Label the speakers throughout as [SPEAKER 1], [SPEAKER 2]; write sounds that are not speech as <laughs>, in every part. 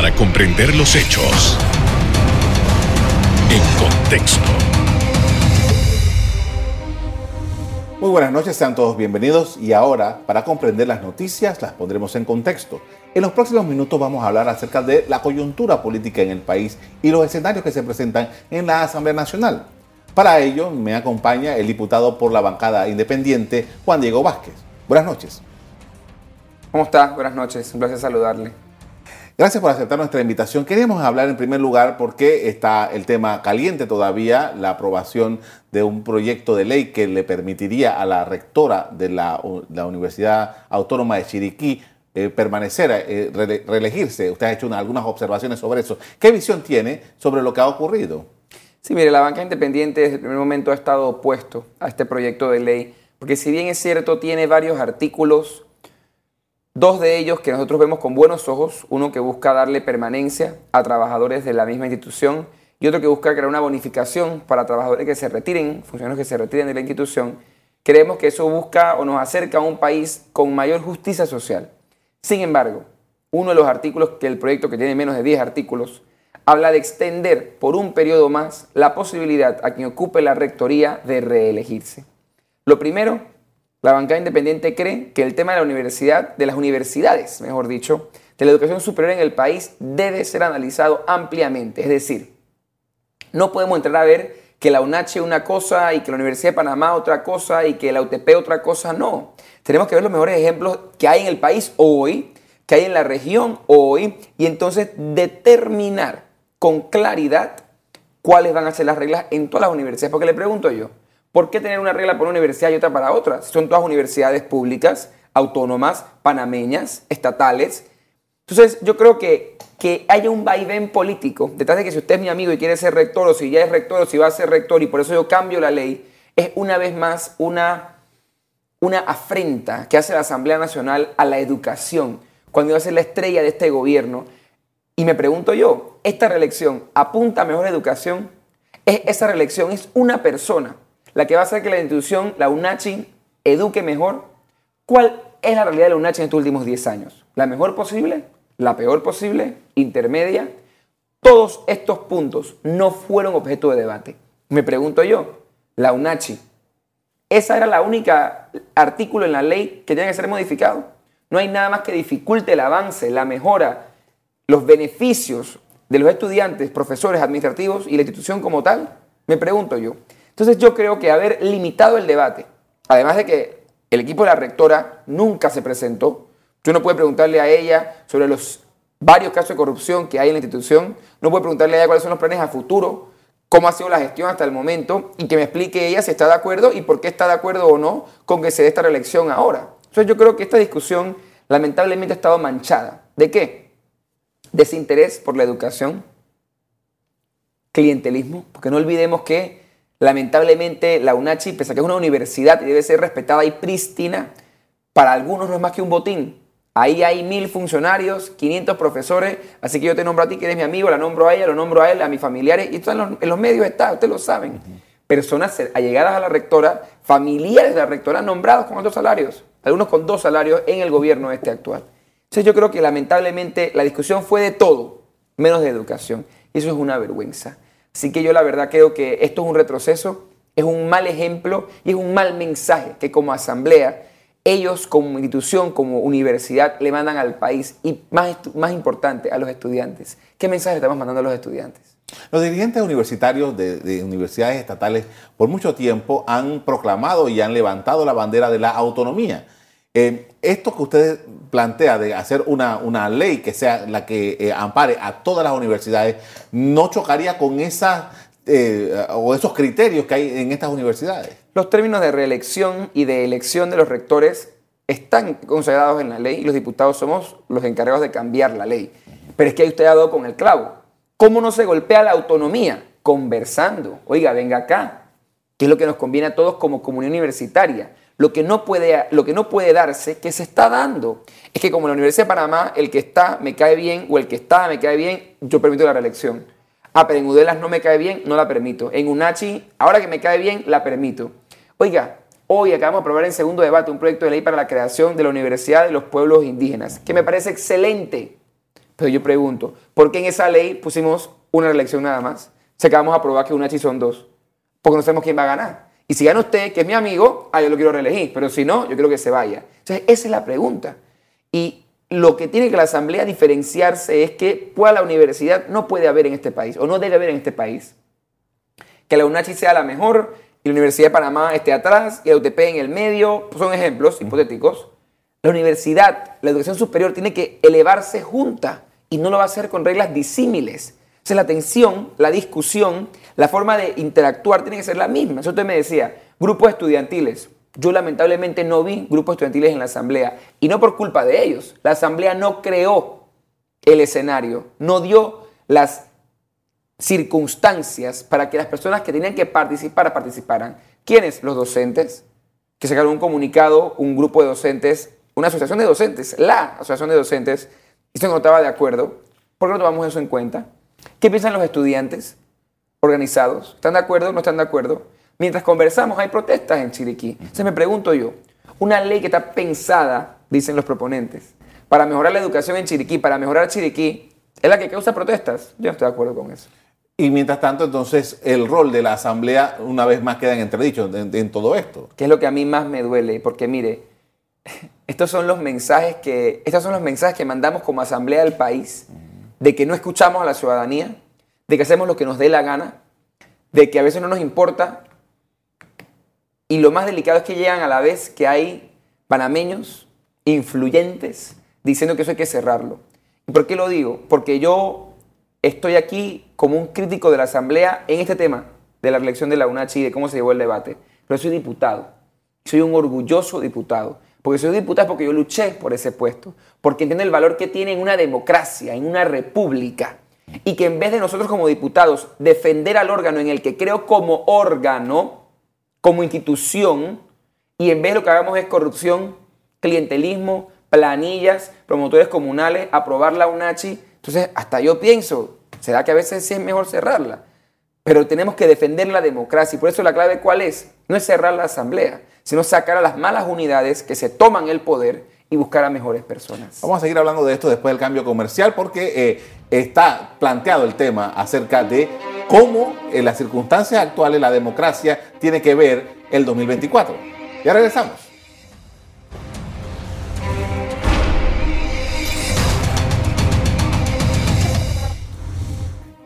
[SPEAKER 1] para comprender los hechos en contexto.
[SPEAKER 2] Muy buenas noches, sean todos bienvenidos y ahora, para comprender las noticias, las pondremos en contexto. En los próximos minutos vamos a hablar acerca de la coyuntura política en el país y los escenarios que se presentan en la Asamblea Nacional. Para ello me acompaña el diputado por la bancada independiente, Juan Diego Vázquez. Buenas noches.
[SPEAKER 3] ¿Cómo está? Buenas noches, un placer saludarle.
[SPEAKER 2] Gracias por aceptar nuestra invitación. Queríamos hablar en primer lugar porque está el tema caliente todavía, la aprobación de un proyecto de ley que le permitiría a la rectora de la, Universidad Autónoma de Chiriquí eh, permanecer, eh, reelegirse. Usted ha hecho algunas observaciones sobre eso. ¿Qué visión tiene sobre lo que ha ocurrido?
[SPEAKER 3] Sí, mire, la banca independiente desde el primer momento ha estado opuesto a este proyecto de ley, porque si bien es cierto, tiene varios artículos Dos de ellos que nosotros vemos con buenos ojos, uno que busca darle permanencia a trabajadores de la misma institución y otro que busca crear una bonificación para trabajadores que se retiren, funcionarios que se retiren de la institución. Creemos que eso busca o nos acerca a un país con mayor justicia social. Sin embargo, uno de los artículos que el proyecto, que tiene menos de 10 artículos, habla de extender por un periodo más la posibilidad a quien ocupe la rectoría de reelegirse. Lo primero la bancada independiente cree que el tema de la universidad, de las universidades, mejor dicho, de la educación superior en el país debe ser analizado ampliamente. Es decir, no podemos entrar a ver que la UNACH una cosa y que la Universidad de Panamá otra cosa y que la UTP otra cosa. No. Tenemos que ver los mejores ejemplos que hay en el país hoy, que hay en la región hoy, y entonces determinar con claridad cuáles van a ser las reglas en todas las universidades. Porque le pregunto yo, ¿Por qué tener una regla para una universidad y otra para otra? Son todas universidades públicas, autónomas, panameñas, estatales. Entonces, yo creo que que haya un vaivén político, detrás de que si usted es mi amigo y quiere ser rector, o si ya es rector, o si va a ser rector, y por eso yo cambio la ley, es una vez más una, una afrenta que hace la Asamblea Nacional a la educación, cuando iba a ser la estrella de este gobierno. Y me pregunto yo, ¿esta reelección apunta a mejor educación? ¿Es, esa reelección es una persona la que va a hacer que la institución, la UNACHI, eduque mejor. ¿Cuál es la realidad de la UNACHI en estos últimos 10 años? ¿La mejor posible? ¿La peor posible? ¿Intermedia? Todos estos puntos no fueron objeto de debate. Me pregunto yo, la UNACHI, ¿esa era la única artículo en la ley que tenía que ser modificado? No hay nada más que dificulte el avance, la mejora, los beneficios de los estudiantes, profesores, administrativos y la institución como tal. Me pregunto yo. Entonces yo creo que haber limitado el debate, además de que el equipo de la rectora nunca se presentó, tú no puedes preguntarle a ella sobre los varios casos de corrupción que hay en la institución, no puedes preguntarle a ella cuáles son los planes a futuro, cómo ha sido la gestión hasta el momento y que me explique ella si está de acuerdo y por qué está de acuerdo o no con que se dé esta reelección ahora. Entonces yo creo que esta discusión lamentablemente ha estado manchada. ¿De qué? Desinterés por la educación, clientelismo, porque no olvidemos que Lamentablemente, la UNACHI, pese a que es una universidad y debe ser respetada y prístina, para algunos no es más que un botín. Ahí hay mil funcionarios, 500 profesores, así que yo te nombro a ti, que eres mi amigo, la nombro a ella, lo nombro a él, a mis familiares, y esto en los, medios está, ustedes lo saben. Personas allegadas a la rectora, familiares de la rectora, nombrados con otros salarios, algunos con dos salarios en el gobierno este actual. Entonces yo creo que lamentablemente la discusión fue de todo, menos de educación. Y eso es una vergüenza. Así que yo la verdad creo que esto es un retroceso, es un mal ejemplo y es un mal mensaje que como asamblea ellos como institución, como universidad, le mandan al país y más, más importante, a los estudiantes. ¿Qué mensaje estamos mandando a los estudiantes?
[SPEAKER 2] Los dirigentes universitarios de, universidades estatales por mucho tiempo han proclamado y han levantado la bandera de la autonomía. Eh, esto que usted plantea de hacer una, ley que sea la que eh, ampare a todas las universidades, ¿no chocaría con esas eh, o esos criterios que hay en estas universidades?
[SPEAKER 3] Los términos de reelección y de elección de los rectores están considerados en la ley y los diputados somos los encargados de cambiar la ley. Pero es que ahí usted ha dado con el clavo. ¿Cómo no se golpea la autonomía? Conversando. Oiga, venga acá. ¿Qué es lo que nos conviene a todos como comunidad universitaria? Lo que, no puede, lo que no puede darse, que se está dando, es que como en la Universidad de Panamá, el que está me cae bien o el que está me cae bien, yo permito la reelección. Ah, pero en Udelas no me cae bien, no la permito. En UNACHI, ahora que me cae bien, la permito. Oiga, hoy acabamos de aprobar en segundo debate un proyecto de ley para la creación de la Universidad de los Pueblos Indígenas, que me parece excelente, Pero yo pregunto, ¿por qué en esa ley pusimos una reelección nada más? Se acabamos a aprobar que una H son dos. Porque no sabemos quién va a ganar. Y si gana usted, que es mi amigo, ah, yo lo quiero reelegir. Pero si no, yo quiero que se vaya. Entonces, esa es la pregunta. Y lo que tiene que la Asamblea diferenciarse es que pues, la universidad no puede haber en este país, o no debe haber en este país. Que la UNACHI sea la mejor y la Universidad de Panamá esté atrás y la UTP en el medio, pues, son ejemplos hipotéticos. La universidad, la educación superior tiene que elevarse junta y no lo va a hacer con reglas disímiles. La atención, la discusión, la forma de interactuar tiene que ser la misma. Eso usted me decía, grupos estudiantiles. Yo lamentablemente no vi grupos estudiantiles en la asamblea y no por culpa de ellos. La asamblea no creó el escenario, no dio las circunstancias para que las personas que tenían que participar participaran. ¿Quiénes? Los docentes, que sacaron un comunicado, un grupo de docentes, una asociación de docentes, la asociación de docentes, y se no estaba de acuerdo. ¿Por qué no tomamos eso en cuenta? ¿Qué piensan los estudiantes organizados? ¿Están de acuerdo o no están de acuerdo? Mientras conversamos hay protestas en Chiriquí. Entonces me pregunto yo, una ley que está pensada, dicen los proponentes, para mejorar la educación en Chiriquí, para mejorar Chiriquí, es la que causa protestas. Yo no estoy de acuerdo con eso.
[SPEAKER 2] Y mientras tanto, entonces, el rol de la Asamblea una vez más queda en entredicho en, todo esto.
[SPEAKER 3] ¿Qué es lo que a mí más me duele? Porque mire, <laughs> estos son los mensajes que, estos son los mensajes que mandamos como Asamblea del país de que no escuchamos a la ciudadanía, de que hacemos lo que nos dé la gana, de que a veces no nos importa. Y lo más delicado es que llegan a la vez que hay panameños influyentes diciendo que eso hay que cerrarlo. ¿Y por qué lo digo? Porque yo estoy aquí como un crítico de la Asamblea en este tema de la elección de la UNACHI y de cómo se llevó el debate. Pero soy diputado. Soy un orgulloso diputado. Porque soy diputado porque yo luché por ese puesto, porque entiendo el valor que tiene en una democracia, en una república. Y que en vez de nosotros como diputados defender al órgano en el que creo como órgano, como institución, y en vez de lo que hagamos es corrupción, clientelismo, planillas, promotores comunales, aprobar la UNACHI, entonces hasta yo pienso, ¿será que a veces sí es mejor cerrarla? Pero tenemos que defender la democracia y por eso la clave cuál es? No es cerrar la asamblea, sino sacar a las malas unidades que se toman el poder y buscar a mejores personas.
[SPEAKER 2] Vamos a seguir hablando de esto después del cambio comercial porque eh, está planteado el tema acerca de cómo en las circunstancias actuales la democracia tiene que ver el 2024. Ya regresamos.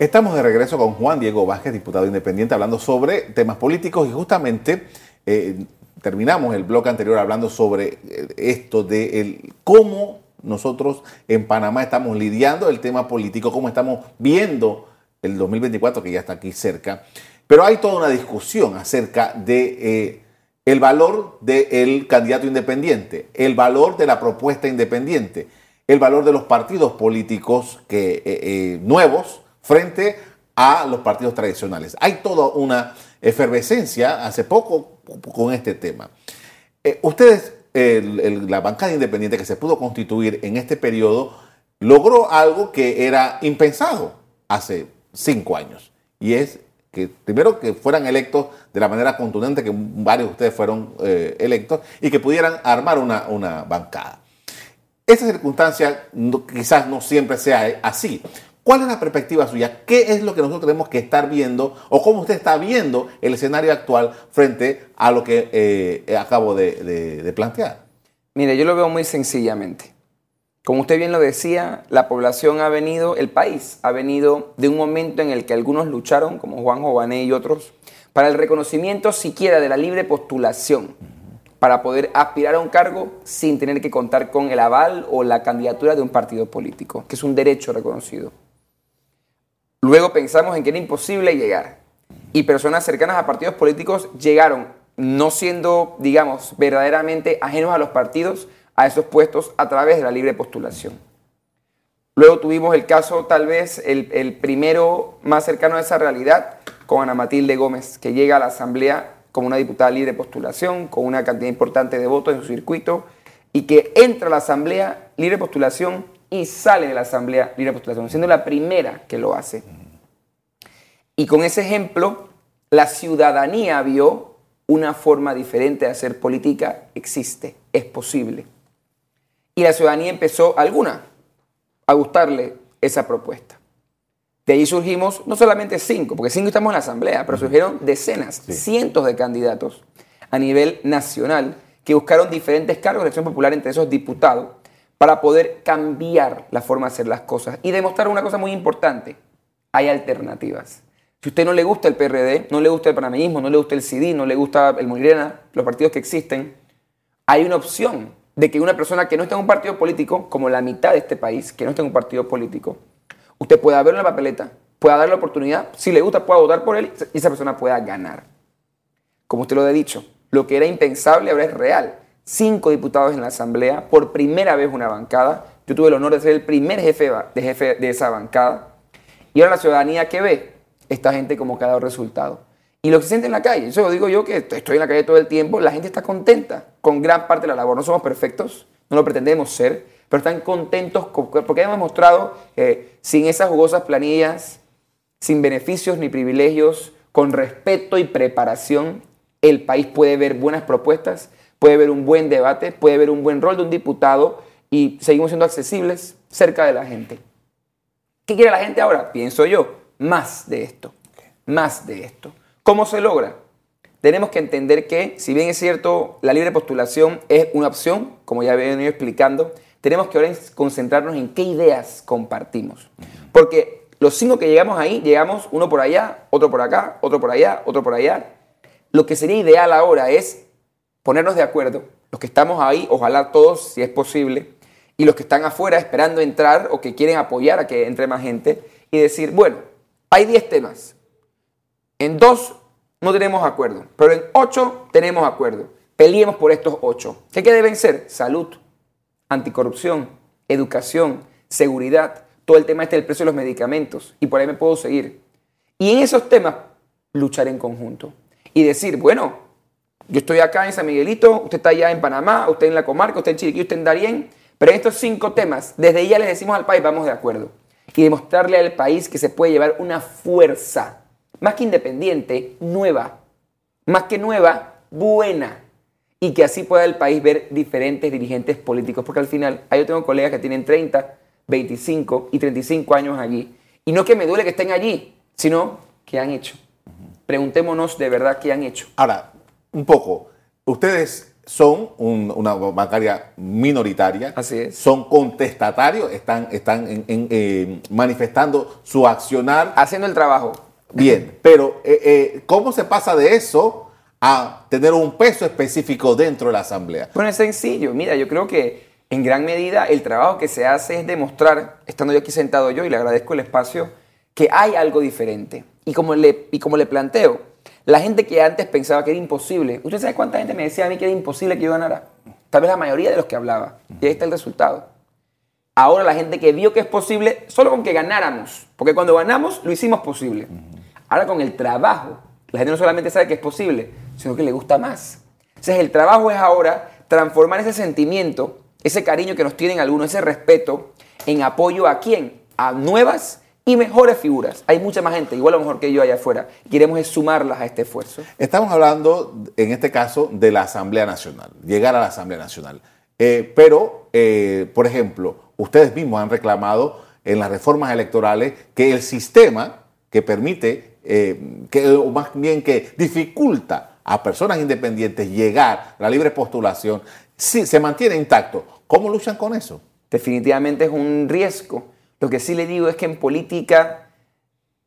[SPEAKER 2] Estamos de regreso con Juan Diego Vázquez, diputado independiente, hablando sobre temas políticos y justamente eh, terminamos el bloque anterior hablando sobre eh, esto de cómo nosotros en Panamá estamos lidiando el tema político, cómo estamos viendo el 2024 que ya está aquí cerca. Pero hay toda una discusión acerca de eh, el valor del candidato independiente, el valor de la propuesta independiente, el valor de los partidos políticos que, nuevos frente a los partidos tradicionales. Hay toda una efervescencia hace poco con este tema. Eh, ustedes, la bancada independiente que se pudo constituir en este periodo, logró algo que era impensado hace cinco años. Y es que primero que fueran electos de la manera contundente que varios de ustedes fueron eh, electos y que pudieran armar una, una bancada. Esta circunstancia quizás no siempre sea así, ¿Cuál es la perspectiva suya? ¿Qué es lo que nosotros tenemos que estar viendo o cómo usted está viendo el escenario actual frente a lo que eh, acabo de, plantear?
[SPEAKER 3] Mire, yo lo veo muy sencillamente. Como usted bien lo decía, la población ha venido, el país ha venido de un momento en el que algunos lucharon, como Juan Jované y otros, para el reconocimiento siquiera de la libre postulación, para poder aspirar a un cargo sin tener que contar con el aval o la candidatura de un partido político, que es un derecho reconocido. Luego pensamos en que era imposible llegar. Y personas cercanas a partidos políticos llegaron, no siendo, digamos, verdaderamente ajenos a los partidos, a esos puestos a través de la libre postulación. Luego tuvimos el caso, tal vez, el, primero más cercano a esa realidad, con Ana Matilde Gómez, que llega a la Asamblea como una diputada libre postulación, con una cantidad importante de votos en su circuito, y que entra a la Asamblea libre postulación y sale de la Asamblea Libre Postulación, siendo la primera que lo hace. Y con ese ejemplo, la ciudadanía vio una forma diferente de hacer política, existe, es posible. Y la ciudadanía empezó, alguna, a gustarle esa propuesta. De ahí surgimos no solamente cinco, porque cinco estamos en la asamblea, pero surgieron decenas, cientos de candidatos a nivel nacional que buscaron diferentes cargos de elección popular entre esos diputados para poder cambiar la forma de hacer las cosas y demostrar una cosa muy importante. Hay alternativas. Si usted no le gusta el PRD, no le gusta el panameísmo, no le gusta el CD, no le gusta el Molirena, los partidos que existen, hay una opción de que una persona que no está en un partido político, como la mitad de este país, que no está en un partido político, usted pueda verlo en la papeleta, pueda darle la oportunidad, si le gusta pueda votar por él y esa persona pueda ganar. Como usted lo ha dicho, lo que era impensable ahora es real. Cinco diputados en la Asamblea, por primera vez una bancada. Yo tuve el honor de ser el primer jefe de, jefe de esa bancada. Y ahora la ciudadanía que ve, esta gente como que ha dado resultado. Y lo que se siente en la calle, eso lo digo yo que estoy en la calle todo el tiempo, la gente está contenta con gran parte de la labor. No somos perfectos, no lo pretendemos ser, pero están contentos porque hemos mostrado que sin esas jugosas planillas, sin beneficios ni privilegios, con respeto y preparación, el país puede ver buenas propuestas, puede ver un buen debate, puede ver un buen rol de un diputado y seguimos siendo accesibles cerca de la gente. ¿Qué quiere la gente ahora? Pienso yo, más de esto, más de esto. ¿Cómo se logra? Tenemos que entender que, si bien es cierto, la libre postulación es una opción, como ya he venido explicando, tenemos que ahora concentrarnos en qué ideas compartimos. Porque los cinco que llegamos ahí, llegamos uno por allá, otro por acá, otro por allá, otro por allá. Lo que sería ideal ahora es ponernos de acuerdo, los que estamos ahí, ojalá todos, si es posible, y los que están afuera esperando entrar o que quieren apoyar a que entre más gente, y decir, bueno, hay 10 temas. En dos no tenemos acuerdo, pero en ocho tenemos acuerdo. Peleemos por estos ocho. ¿Qué, ¿Qué deben ser? Salud, anticorrupción, educación, seguridad, todo el tema este del precio de los medicamentos, y por ahí me puedo seguir. Y en esos temas, luchar en conjunto. Y decir, bueno, yo estoy acá en San Miguelito, usted está allá en Panamá, usted en la comarca, usted en Chiriquí, usted en Darién, pero en estos cinco temas, desde ya les decimos al país, vamos de acuerdo y demostrarle al país que se puede llevar una fuerza, más que independiente, nueva, más que nueva, buena, y que así pueda el país ver diferentes dirigentes políticos, porque al final, yo tengo colegas que tienen 30, 25 y 35 años allí, y no que me duele que estén allí, sino que han hecho. Preguntémonos de verdad qué han hecho.
[SPEAKER 2] Ahora, un poco, ustedes son una bancaria minoritaria.
[SPEAKER 3] Así es.
[SPEAKER 2] Son contestatarios, están, están eh, manifestando su accionar.
[SPEAKER 3] Haciendo el trabajo.
[SPEAKER 2] Bien, pero eh, eh, ¿cómo se pasa de eso a tener un peso específico dentro de la Asamblea?
[SPEAKER 3] Bueno, es sencillo. Mira, yo creo que en gran medida el trabajo que se hace es demostrar, estando yo aquí sentado yo y le agradezco el espacio, que hay algo diferente. Y como le, y como le planteo, la gente que antes pensaba que era imposible, ¿usted sabe cuánta gente me decía a mí que era imposible que yo ganara? Tal vez la mayoría de los que hablaba. Y ahí está el resultado. Ahora la gente que vio que es posible, solo con que ganáramos, porque cuando ganamos lo hicimos posible. Ahora con el trabajo, la gente no solamente sabe que es posible, sino que le gusta más. Entonces el trabajo es ahora transformar ese sentimiento, ese cariño que nos tienen algunos, ese respeto, en apoyo a quién? A nuevas y mejores figuras. Hay mucha más gente, igual a lo mejor que yo allá afuera. Queremos es sumarlas a este esfuerzo.
[SPEAKER 2] Estamos hablando, en este caso, de la Asamblea Nacional, llegar a la Asamblea Nacional. Eh, pero, eh, por ejemplo, ustedes mismos han reclamado en las reformas electorales que el sistema que permite, eh, que, o más bien que dificulta a personas independientes llegar a la libre postulación, sí, se mantiene intacto. ¿Cómo luchan con eso?
[SPEAKER 3] Definitivamente es un riesgo lo que sí le digo es que en política,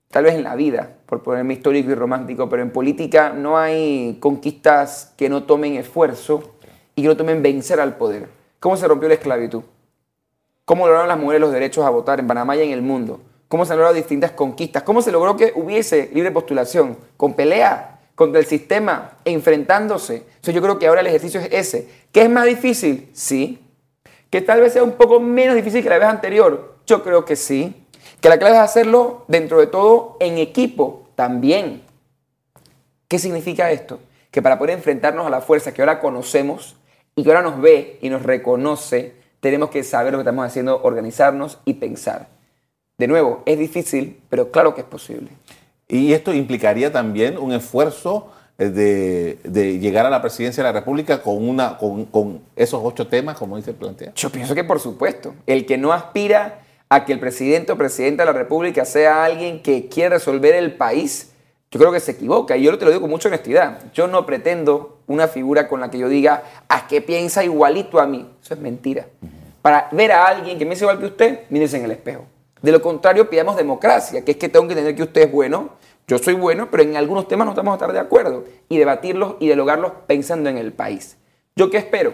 [SPEAKER 3] tal vez en la vida, por ponerme histórico y romántico, pero en política no hay conquistas que no tomen esfuerzo y que no tomen vencer al poder. ¿Cómo se rompió la esclavitud? ¿Cómo lograron las mujeres los derechos a votar en Panamá y en el mundo? ¿Cómo se han logrado distintas conquistas? ¿Cómo se logró que hubiese libre postulación? Con pelea contra el sistema, enfrentándose. Entonces yo creo que ahora el ejercicio es ese. ¿Qué es más difícil? Sí. Que tal vez sea un poco menos difícil que la vez anterior, yo creo que sí. Que la clave es hacerlo dentro de todo en equipo también. ¿Qué significa esto? Que para poder enfrentarnos a la fuerza que ahora conocemos y que ahora nos ve y nos reconoce, tenemos que saber lo que estamos haciendo, organizarnos y pensar. De nuevo, es difícil, pero claro que es posible.
[SPEAKER 2] Y esto implicaría también un esfuerzo eh, de, llegar a la presidencia de la República con, una, con, con esos ocho temas, como dice el plantea.
[SPEAKER 3] Yo pienso que por supuesto. El que no aspira a que el presidente o presidenta de la República sea alguien que quiere resolver el país, yo creo que se equivoca. Y yo te lo digo con mucha honestidad. Yo no pretendo una figura con la que yo diga, ¿a qué piensa igualito a mí? Eso es mentira. Para ver a alguien que me dice igual que usted, mírese en el espejo. De lo contrario, pidamos democracia, que es que tengo que entender que usted es bueno, yo soy bueno, pero en algunos temas no estamos a estar de acuerdo. Y debatirlos y dialogarlos pensando en el país. ¿Yo qué espero?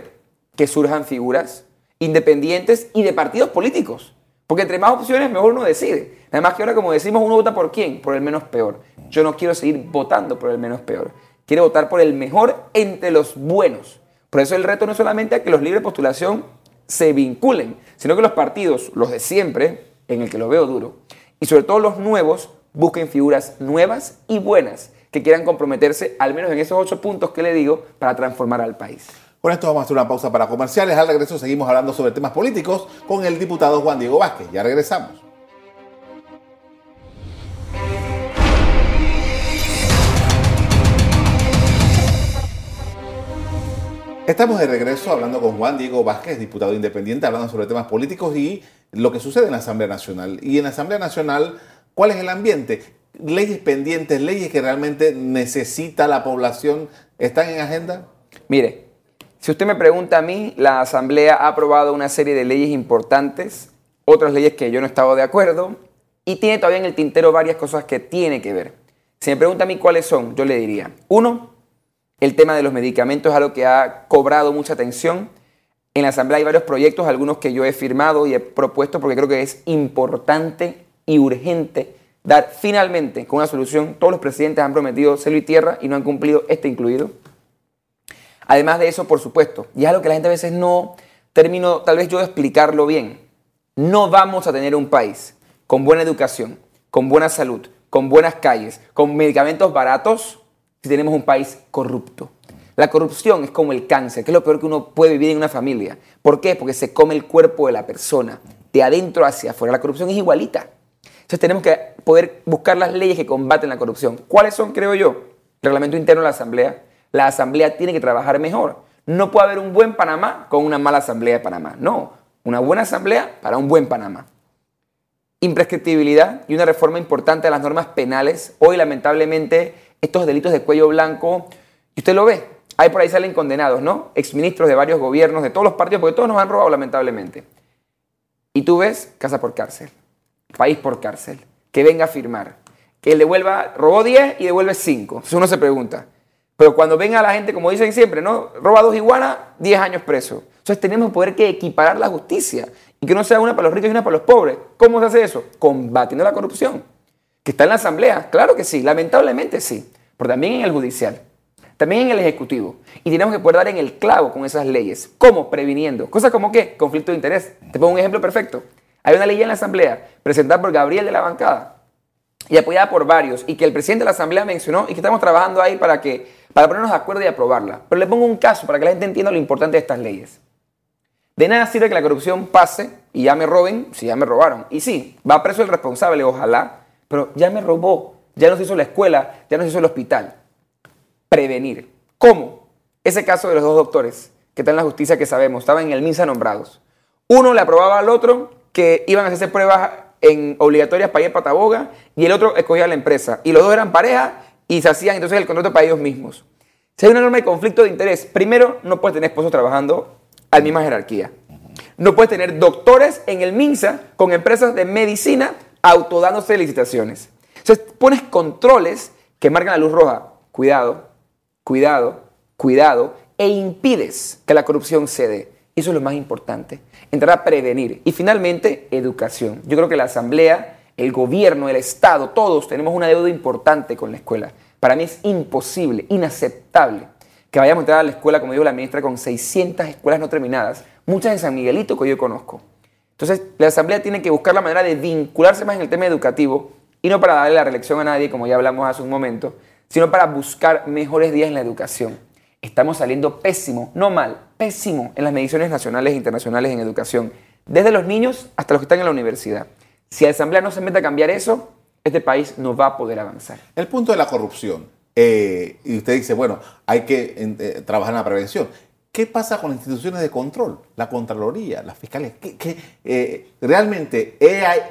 [SPEAKER 3] Que surjan figuras independientes y de partidos políticos. Porque entre más opciones, mejor uno decide. Además que ahora, como decimos, uno vota por quién? Por el menos peor. Yo no quiero seguir votando por el menos peor. Quiero votar por el mejor entre los buenos. Por eso el reto no es solamente a que los libres de postulación se vinculen, sino que los partidos, los de siempre, en el que lo veo duro, y sobre todo los nuevos, busquen figuras nuevas y buenas que quieran comprometerse, al menos en esos ocho puntos que le digo, para transformar al país.
[SPEAKER 2] Con esto vamos a hacer una pausa para comerciales. Al regreso seguimos hablando sobre temas políticos con el diputado Juan Diego Vázquez. Ya regresamos. Estamos de regreso hablando con Juan Diego Vázquez, diputado independiente, hablando sobre temas políticos y lo que sucede en la Asamblea Nacional. Y en la Asamblea Nacional, ¿cuál es el ambiente? Leyes pendientes, leyes que realmente necesita la población, ¿están en agenda?
[SPEAKER 3] Mire, si usted me pregunta a mí, la Asamblea ha aprobado una serie de leyes importantes, otras leyes que yo no he estado de acuerdo, y tiene todavía en el tintero varias cosas que tiene que ver. Si me pregunta a mí cuáles son, yo le diría, uno, el tema de los medicamentos es algo que ha cobrado mucha atención. En la Asamblea hay varios proyectos, algunos que yo he firmado y he propuesto porque creo que es importante y urgente dar finalmente con una solución. Todos los presidentes han prometido cielo y tierra y no han cumplido, este incluido. Además de eso, por supuesto, y es algo que la gente a veces no termino tal vez yo de explicarlo bien, no vamos a tener un país con buena educación, con buena salud, con buenas calles, con medicamentos baratos, si tenemos un país corrupto. La corrupción es como el cáncer, que es lo peor que uno puede vivir en una familia. ¿Por qué? Porque se come el cuerpo de la persona, de adentro hacia afuera. La corrupción es igualita. Entonces tenemos que poder buscar las leyes que combaten la corrupción. ¿Cuáles son, creo yo? Reglamento interno de la Asamblea, la Asamblea tiene que trabajar mejor. No puede haber un buen Panamá con una mala Asamblea de Panamá. No, una buena Asamblea para un buen Panamá. Imprescriptibilidad y una reforma importante de las normas penales. Hoy, lamentablemente, estos delitos de cuello blanco, y usted lo ve, ahí por ahí salen condenados, ¿no? Exministros de varios gobiernos, de todos los partidos, porque todos nos han robado, lamentablemente. Y tú ves casa por cárcel, país por cárcel, que venga a firmar, que devuelva, robó 10 y devuelve 5. Entonces uno se pregunta, pero cuando venga la gente, como dicen siempre, ¿no? Roba dos iguanas, 10 años preso. Entonces tenemos que poder que equiparar la justicia y que no sea una para los ricos y una para los pobres. ¿Cómo se hace eso? Combatiendo la corrupción. ¿Que está en la asamblea? Claro que sí, lamentablemente sí, pero también en el judicial, también en el ejecutivo. Y tenemos que poder dar en el clavo con esas leyes. ¿Cómo? Previniendo. Cosas como qué? Conflicto de interés. Te pongo un ejemplo perfecto. Hay una ley en la asamblea presentada por Gabriel de la bancada y apoyada por varios y que el presidente de la asamblea mencionó y que estamos trabajando ahí para que para ponernos de acuerdo y aprobarla. Pero le pongo un caso para que la gente entienda lo importante de estas leyes. De nada sirve que la corrupción pase y ya me roben si ya me robaron. Y sí, va preso el responsable, ojalá, pero ya me robó, ya nos hizo la escuela, ya nos hizo el hospital. Prevenir. ¿Cómo? Ese caso de los dos doctores que están en la justicia que sabemos, estaban en el MINSA nombrados. Uno le aprobaba al otro que iban a hacerse pruebas en obligatorias para ir a Pataboga y el otro escogía a la empresa. Y los dos eran pareja y se hacían entonces el contrato para ellos mismos. Si hay una norma de conflicto de interés, primero no puedes tener esposos trabajando a la misma jerarquía. No puedes tener doctores en el MINSA con empresas de medicina autodándose licitaciones. Entonces pones controles que marcan la luz roja. Cuidado, cuidado, cuidado. E impides que la corrupción cede. Eso es lo más importante. Entrar a prevenir. Y finalmente, educación. Yo creo que la Asamblea el gobierno, el Estado, todos tenemos una deuda importante con la escuela. Para mí es imposible, inaceptable que vayamos a entrar a la escuela, como dijo la ministra, con 600 escuelas no terminadas, muchas en San Miguelito que yo conozco. Entonces, la Asamblea tiene que buscar la manera de vincularse más en el tema educativo y no para darle la reelección a nadie, como ya hablamos hace un momento, sino para buscar mejores días en la educación. Estamos saliendo pésimo, no mal, pésimo en las mediciones nacionales e internacionales en educación, desde los niños hasta los que están en la universidad. Si la Asamblea no se mete a cambiar eso, este país no va a poder avanzar.
[SPEAKER 2] El punto de la corrupción. Eh, y usted dice, bueno, hay que eh, trabajar en la prevención. ¿qué pasa con las instituciones de control? La Contraloría, la Fiscalía. ¿Qué, eh, realmente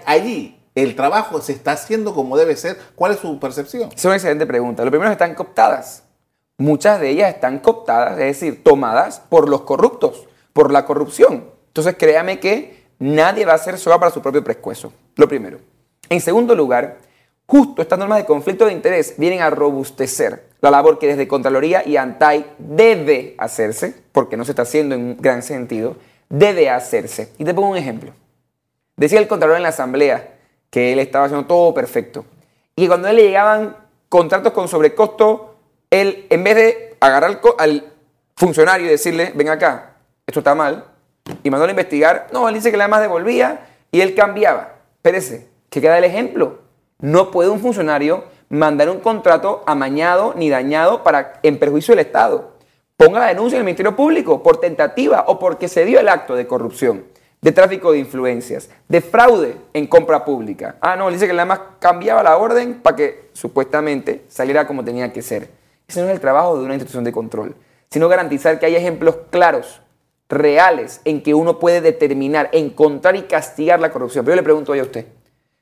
[SPEAKER 2] allí el trabajo se está haciendo como debe ser? ¿Cuál es su percepción?
[SPEAKER 3] Es una excelente pregunta. Lo primero es que están cooptadas. Muchas de ellas están cooptadas, es decir, tomadas por los corruptos, por la corrupción. Entonces créame que nadie va a hacer soga para su propio pescuezo. Lo primero. En segundo lugar, justo estas normas de conflicto de interés vienen a robustecer la labor que desde Contraloría y ANTAI debe hacerse, porque no se está haciendo en gran sentido, debe hacerse. Y te pongo un ejemplo. Decía el Contralor en la Asamblea que él estaba haciendo todo perfecto. Y cuando a él le llegaban contratos con sobrecosto, él, en vez de agarrar al funcionario y decirle, ven acá, esto está mal, y mandó a investigar, no, él dice que la más devolvía y él cambiaba. Espérese, que queda el ejemplo. No puede un funcionario mandar un contrato amañado ni dañado para, en perjuicio del Estado. Ponga la denuncia en el Ministerio Público por tentativa o porque se dio el acto de corrupción, de tráfico de influencias, de fraude en compra pública. Ah, no, dice que nada más cambiaba la orden para que supuestamente saliera como tenía que ser. Ese no es el trabajo de una institución de control, sino garantizar que haya ejemplos claros, reales, en que uno puede determinar, encontrar y castigar la corrupción. Pero yo le pregunto a usted,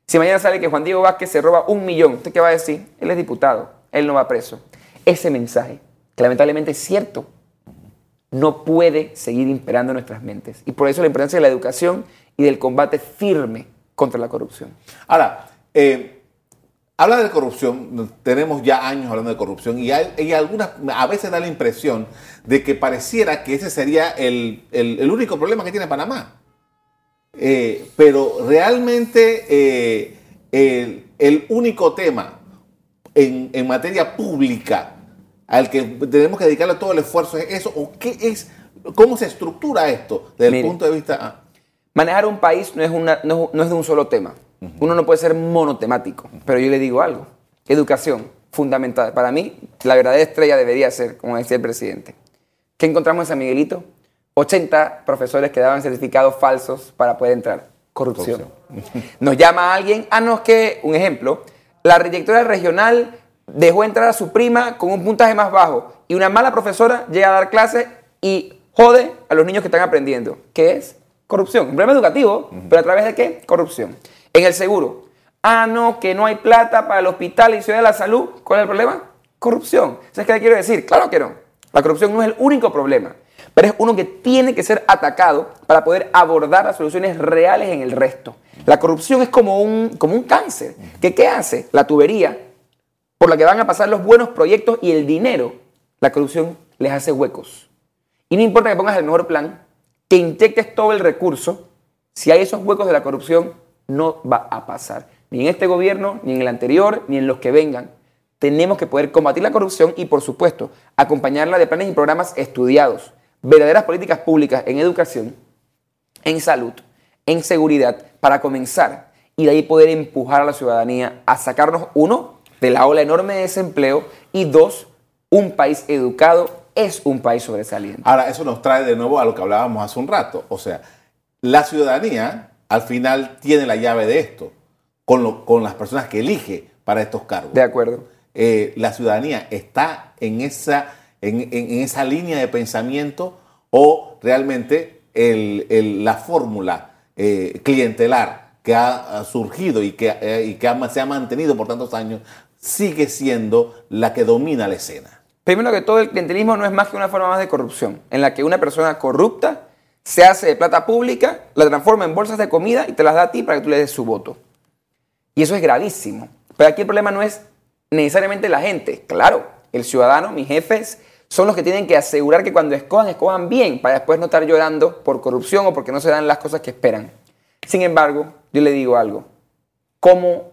[SPEAKER 3] si mañana sale que Juan Diego Vázquez se roba un millón, ¿usted qué va a decir? Él es diputado, él no va preso. Ese mensaje, que lamentablemente es cierto, no puede seguir imperando en nuestras mentes. Y por eso la importancia de la educación y del combate firme contra la corrupción.
[SPEAKER 2] Ahora, eh, habla de corrupción, tenemos ya años hablando de corrupción y hay, algunas, a veces da la impresión de que pareciera que ese sería el, el único problema que tiene Panamá. Eh, pero realmente eh, el, único tema en, materia pública al que tenemos que dedicarle todo el esfuerzo es eso, o qué es, cómo se estructura esto desde el punto de vista... Ah.
[SPEAKER 3] Manejar un país no es, una, no, es de un solo tema. Uno no puede ser monotemático, pero yo le digo algo. Educación, fundamental. Para mí, la verdadera estrella debería ser, como decía el presidente. ¿Qué encontramos en San Miguelito? 80 profesores que daban certificados falsos para poder entrar. Corrupción. Nos llama alguien, ah, no, es que, un ejemplo, la directora regional dejó entrar a su prima con un puntaje más bajo y una mala profesora llega a dar clase y jode a los niños que están aprendiendo. ¿Qué es? Corrupción. Un problema educativo, pero a través de qué? Corrupción. En el seguro. Ah, no, que no hay plata para el hospital y Ciudad de la Salud. ¿Cuál es el problema? Corrupción. ¿Sabes qué le quiero decir? Claro que no. La corrupción no es el único problema pero es uno que tiene que ser atacado para poder abordar las soluciones reales en el resto. La corrupción es como un, como un cáncer. ¿Qué, ¿Qué hace? La tubería por la que van a pasar los buenos proyectos y el dinero. La corrupción les hace huecos. Y no importa que pongas el mejor plan, que inyectes todo el recurso, si hay esos huecos de la corrupción, no va a pasar. Ni en este gobierno, ni en el anterior, ni en los que vengan. Tenemos que poder combatir la corrupción y, por supuesto, acompañarla de planes y programas estudiados verdaderas políticas públicas en educación, en salud, en seguridad, para comenzar y de ahí poder empujar a la ciudadanía a sacarnos, uno, de la ola enorme de desempleo y dos, un país educado es un país sobresaliente.
[SPEAKER 2] Ahora, eso nos trae de nuevo a lo que hablábamos hace un rato. O sea, la ciudadanía al final tiene la llave de esto, con, con las personas que elige para estos cargos.
[SPEAKER 3] De acuerdo.
[SPEAKER 2] Eh, la ciudadanía está en esa en, esa línea de pensamiento o realmente la fórmula eh, clientelar que ha, surgido y que, eh, y que se ha mantenido por tantos años sigue siendo la que domina la escena.
[SPEAKER 3] Primero que todo, el clientelismo no es más que una forma más de corrupción, en la que una persona corrupta se hace de plata pública, la transforma en bolsas de comida y te las da a ti para que tú le des su voto. Y eso es gravísimo. Pero aquí el problema no es necesariamente la gente. Claro, el ciudadano, mis jefes, son los que tienen que asegurar que cuando escojan, escojan bien, para después no estar llorando por corrupción o porque no se dan las cosas que esperan. Sin embargo, yo le digo algo. ¿Cómo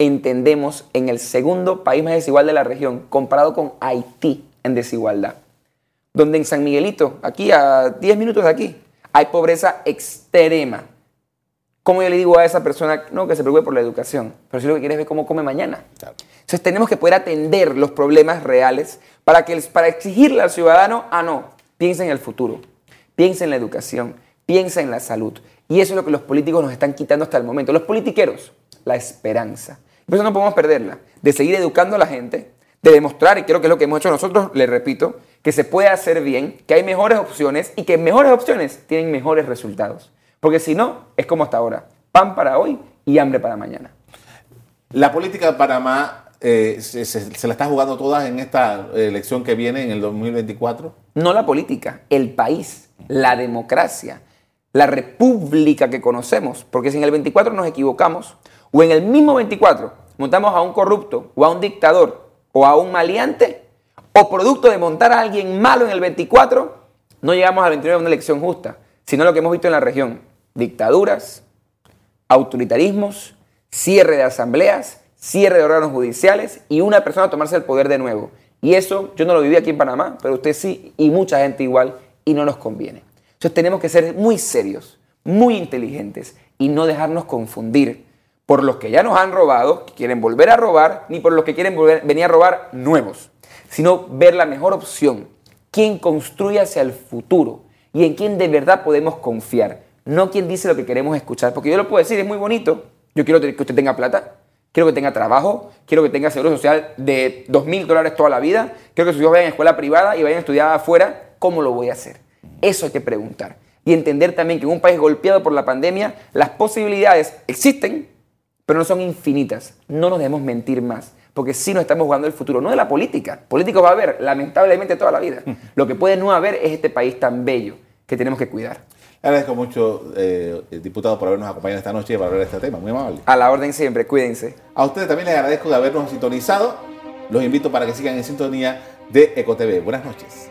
[SPEAKER 3] entendemos en el segundo país más desigual de la región, comparado con Haití en desigualdad? Donde en San Miguelito, aquí a 10 minutos de aquí, hay pobreza extrema. ¿Cómo yo le digo a esa persona, no, que se preocupe por la educación, pero si lo que quiere es ver cómo come mañana? Entonces tenemos que poder atender los problemas reales para, que, para exigirle al ciudadano, ah, no, piensa en el futuro, piensa en la educación, piensa en la salud. Y eso es lo que los políticos nos están quitando hasta el momento. Los politiqueros, la esperanza. Por eso no podemos perderla, de seguir educando a la gente, de demostrar, y creo que es lo que hemos hecho nosotros, le repito, que se puede hacer bien, que hay mejores opciones y que mejores opciones tienen mejores resultados. Porque si no, es como hasta ahora, pan para hoy y hambre para mañana.
[SPEAKER 2] La política de Panamá eh, se, se- se la está jugando todas en esta elección que viene en el 2024.
[SPEAKER 3] No la política, el país, la democracia, la república que conocemos. Porque si en el 24 nos equivocamos, o en el mismo 24 montamos a un corrupto, o a un dictador, o a un maleante, o producto de montar a alguien malo en el 24, no llegamos al 29 a una elección justa, sino lo que hemos visto en la región, dictaduras, autoritarismos, cierre de asambleas, cierre de órganos judiciales y una persona tomarse el poder de nuevo. Y eso yo no lo viví aquí en Panamá, pero usted sí y mucha gente igual y no nos conviene. Entonces tenemos que ser muy serios, muy inteligentes y no dejarnos confundir por los que ya nos han robado, que quieren volver a robar, ni por los que quieren venir a robar nuevos, sino ver la mejor opción, quién construye hacia el futuro y en quién de verdad podemos confiar, no quien dice lo que queremos escuchar, porque yo lo puedo decir, es muy bonito, yo quiero que usted tenga plata, quiero que tenga trabajo, quiero que tenga seguro social de dos mil dólares toda la vida, quiero que sus hijos vayan a escuela privada y vayan a estudiar afuera, ¿cómo lo voy a hacer? Eso hay que preguntar. Y entender también que en un país golpeado por la pandemia, las posibilidades existen, pero no son infinitas. No nos debemos mentir más, porque sí nos estamos jugando el futuro, no de la política. Políticos va a haber, lamentablemente, toda la vida. <laughs> Lo que puede no haber es este país tan bello que tenemos que cuidar.
[SPEAKER 2] Le agradezco mucho, eh, diputado, por habernos acompañado esta noche y para hablar de este tema. Muy amable.
[SPEAKER 3] A la orden siempre, cuídense.
[SPEAKER 2] A ustedes también les agradezco de habernos sintonizado. Los invito para que sigan en sintonía de EcoTV. Buenas noches.